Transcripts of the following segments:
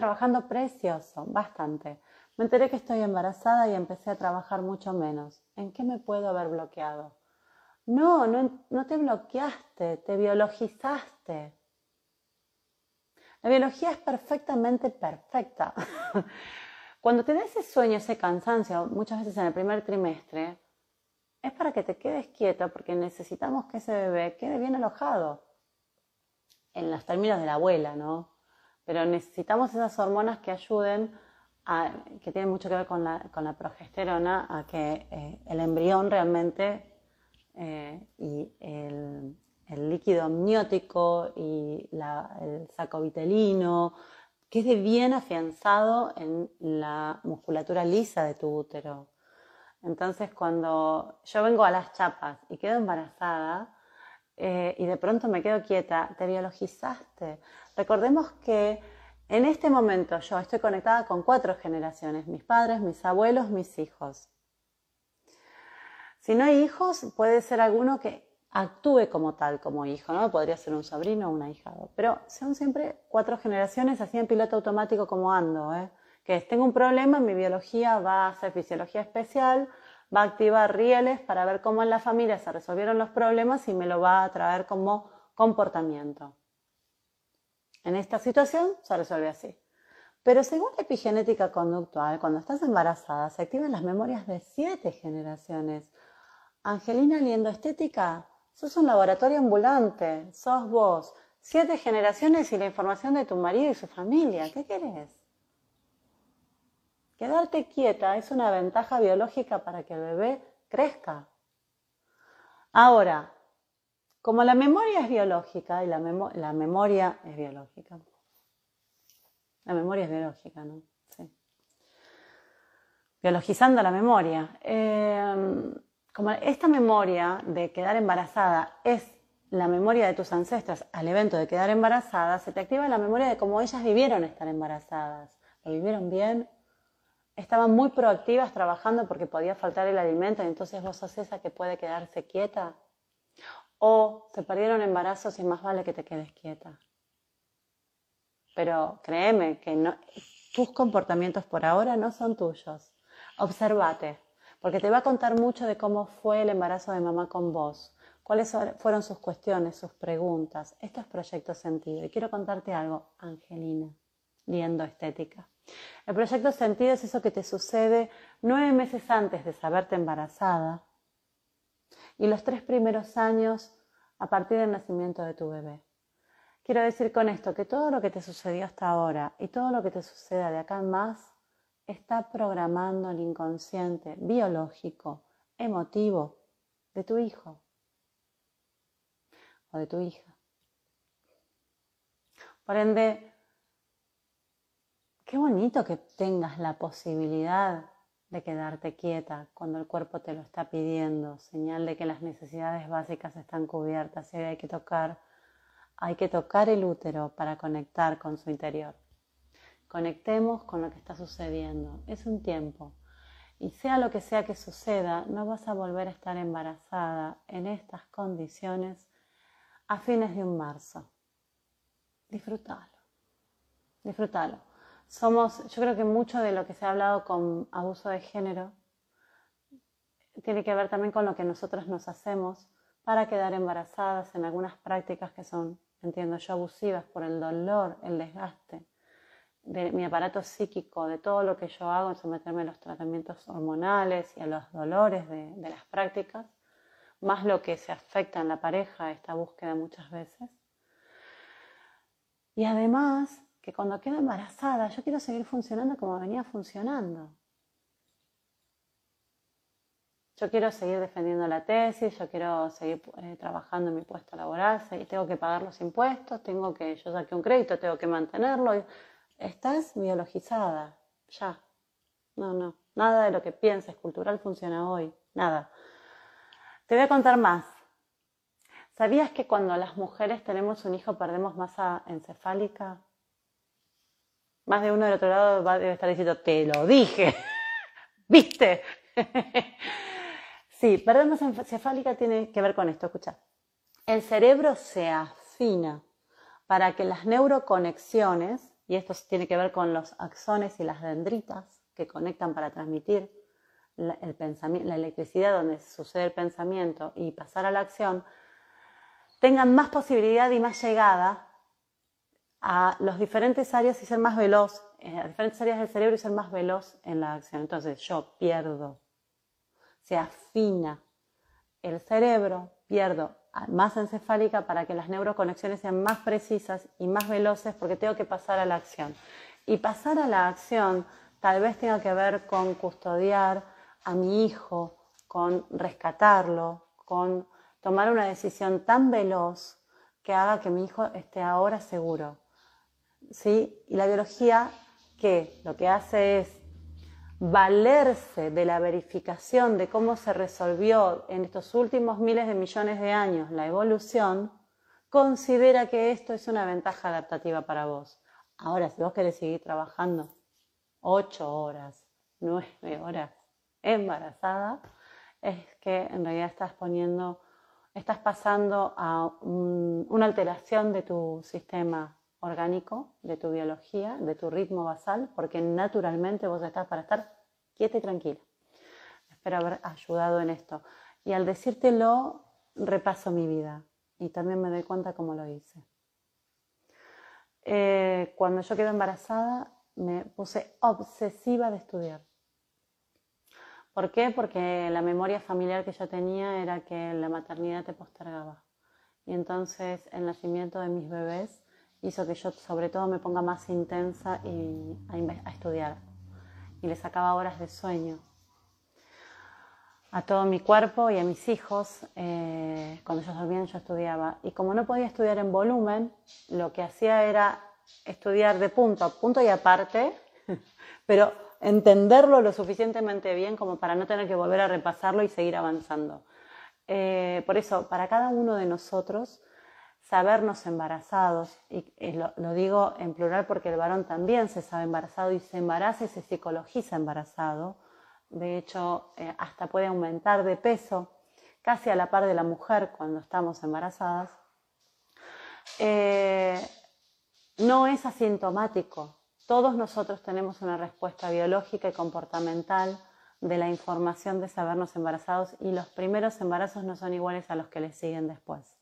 trabajando precioso, bastante. Me enteré que estoy embarazada y empecé a trabajar mucho menos. ¿En qué me puedo haber bloqueado? No, no, no te bloqueaste, te biologizaste. La biología es perfectamente perfecta. Cuando te da ese sueño, ese cansancio, muchas veces en el primer trimestre, es para que te quedes quieto porque necesitamos que ese bebé quede bien alojado. En los términos de la abuela, ¿no? Pero necesitamos esas hormonas que ayuden, a, que tienen mucho que ver con la, con la progesterona, a que eh, el embrión realmente eh, y el, líquido amniótico y el saco vitelino, quede bien afianzado en la musculatura lisa de tu útero. Entonces, cuando yo vengo a las chapas y quedo embarazada eh, y de pronto me quedo quieta, te biologizaste. Recordemos que en este momento yo estoy conectada con cuatro generaciones, mis padres, mis abuelos, mis hijos. Si no hay hijos, puede ser alguno que actúe como tal, como hijo, ¿no? Podría ser un sobrino o un ahijado. Pero son siempre cuatro generaciones así en piloto automático como ando, ¿eh? Que tengo un problema, mi biología va a hacer fisiología especial, va a activar rieles para ver cómo en la familia se resolvieron los problemas y me lo va a traer como comportamiento. En esta situación se resuelve así. Pero según la epigenética conductual, cuando estás embarazada, se activan las memorias de siete generaciones. Angelina Liendo Estética Sos un laboratorio ambulante, sos vos, siete generaciones y la información de tu marido y su familia. ¿Qué querés? Quedarte quieta es una ventaja biológica para que el bebé crezca. Ahora, como la memoria es biológica y la, memoria es biológica. La memoria es biológica, ¿no? Sí. Biologizando la memoria. Eh, como esta memoria de quedar embarazada es la memoria de tus ancestras al evento de quedar embarazada, se te activa la memoria de cómo ellas vivieron estar embarazadas. ¿Lo vivieron bien? Estaban muy proactivas trabajando porque podía faltar el alimento y entonces vos sos esa que puede quedarse quieta. O se perdieron embarazos y más vale que te quedes quieta. Pero créeme que tus comportamientos por ahora no son tuyos. Observate porque te va a contar mucho de cómo fue el embarazo de mamá con vos, cuáles fueron sus cuestiones, sus preguntas. Esto es Proyecto Sentido. Y quiero contarte algo, Angelina, viendo estética. El Proyecto Sentido es eso que te sucede nueve meses antes de saberte embarazada y los tres primeros años a partir del nacimiento de tu bebé. Quiero decir con esto que todo lo que te sucedió hasta ahora y todo lo que te suceda de acá en más está programando el inconsciente biológico, emotivo de tu hijo o de tu hija. Por ende, qué bonito que tengas la posibilidad de quedarte quieta cuando el cuerpo te lo está pidiendo, señal de que las necesidades básicas están cubiertas y hay que tocar, hay que tocar el útero para conectar con su interior. Conectemos con lo que está sucediendo. Es un tiempo. Y sea lo que sea que suceda, no vas a volver a estar embarazada en estas condiciones a fines de un marzo. Disfrútalo. Disfrútalo. Somos, yo creo que mucho de lo que se ha hablado con abuso de género tiene que ver también con lo que nosotros nos hacemos para quedar embarazadas en algunas prácticas que son, entiendo yo, abusivas por el dolor, el desgaste de mi aparato psíquico, de todo lo que yo hago en someterme a los tratamientos hormonales y a los dolores de, de las prácticas, más lo que se afecta en la pareja, esta búsqueda muchas veces. Y además, que cuando quedo embarazada, yo quiero seguir funcionando como venía funcionando. Yo quiero seguir defendiendo la tesis, yo quiero seguir eh, trabajando en mi puesto laboral, tengo que pagar los impuestos, tengo que, yo saqué un crédito, tengo que mantenerlo. Estás biologizada, ya. No, no. Nada de lo que pienses cultural funciona hoy. Nada. Te voy a contar más. ¿Sabías que cuando las mujeres tenemos un hijo perdemos masa encefálica? Más de uno del otro lado va, debe estar diciendo, te lo dije. ¿Viste? sí, perder masa encefálica tiene que ver con esto. Escucha. El cerebro se afina para que las neuroconexiones y esto tiene que ver con los axones y las dendritas que conectan para transmitir la, el pensamiento, la electricidad donde sucede el pensamiento y pasar a la acción, tengan más posibilidad y más llegada a las diferentes áreas y ser más veloz, eh, a diferentes áreas del cerebro y ser más veloz en la acción. Entonces yo pierdo, se afina el cerebro, pierdo más encefálica para que las neuroconexiones sean más precisas y más veloces porque tengo que pasar a la acción. Y pasar a la acción tal vez tenga que ver con custodiar a mi hijo, con rescatarlo, con tomar una decisión tan veloz que haga que mi hijo esté ahora seguro. ¿Sí? Y la biología, que lo que hace es valerse de la verificación de cómo se resolvió en estos últimos miles de millones de años la evolución, considera que esto es una ventaja adaptativa para vos. Ahora, si vos querés seguir trabajando ocho horas, nueve horas embarazada, es que en realidad estás poniendo, estás pasando a una alteración de tu sistema orgánico, de tu biología, de tu ritmo basal, porque naturalmente vos estás para estar quieta y tranquila. Espero haber ayudado en esto. Y al decírtelo, repaso mi vida y también me doy cuenta cómo lo hice. Eh, cuando yo quedé embarazada, me puse obsesiva de estudiar. ¿Por qué? Porque la memoria familiar que yo tenía era que la maternidad te postergaba. Y entonces el nacimiento de mis bebés hizo que yo sobre todo me ponga más intensa y a, estudiar. Y le sacaba horas de sueño a todo mi cuerpo y a mis hijos. Eh, cuando ellos dormían yo estudiaba. Y como no podía estudiar en volumen, lo que hacía era estudiar de punto a punto y aparte, pero entenderlo lo suficientemente bien como para no tener que volver a repasarlo y seguir avanzando. Eh, por eso, para cada uno de nosotros, sabernos embarazados, y lo, digo en plural porque el varón también se sabe embarazado y se embaraza y se psicologiza embarazado, de hecho eh, hasta puede aumentar de peso casi a la par de la mujer cuando estamos embarazadas, eh, no es asintomático. Todos nosotros tenemos una respuesta biológica y comportamental de la información de sabernos embarazados y los primeros embarazos no son iguales a los que les siguen después.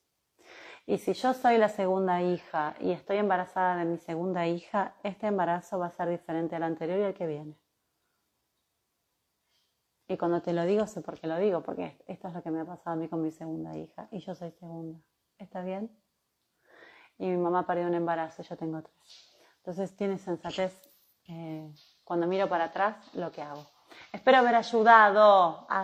Y si yo soy la segunda hija y estoy embarazada de mi segunda hija, este embarazo va a ser diferente al anterior y al que viene. Y cuando te lo digo, sé por qué lo digo, porque esto es lo que me ha pasado a mí con mi segunda hija y yo soy segunda. ¿Está bien? Y mi mamá parió un embarazo, yo tengo tres. Entonces tiene sensatez eh, cuando miro para atrás lo que hago. Espero haber ayudado a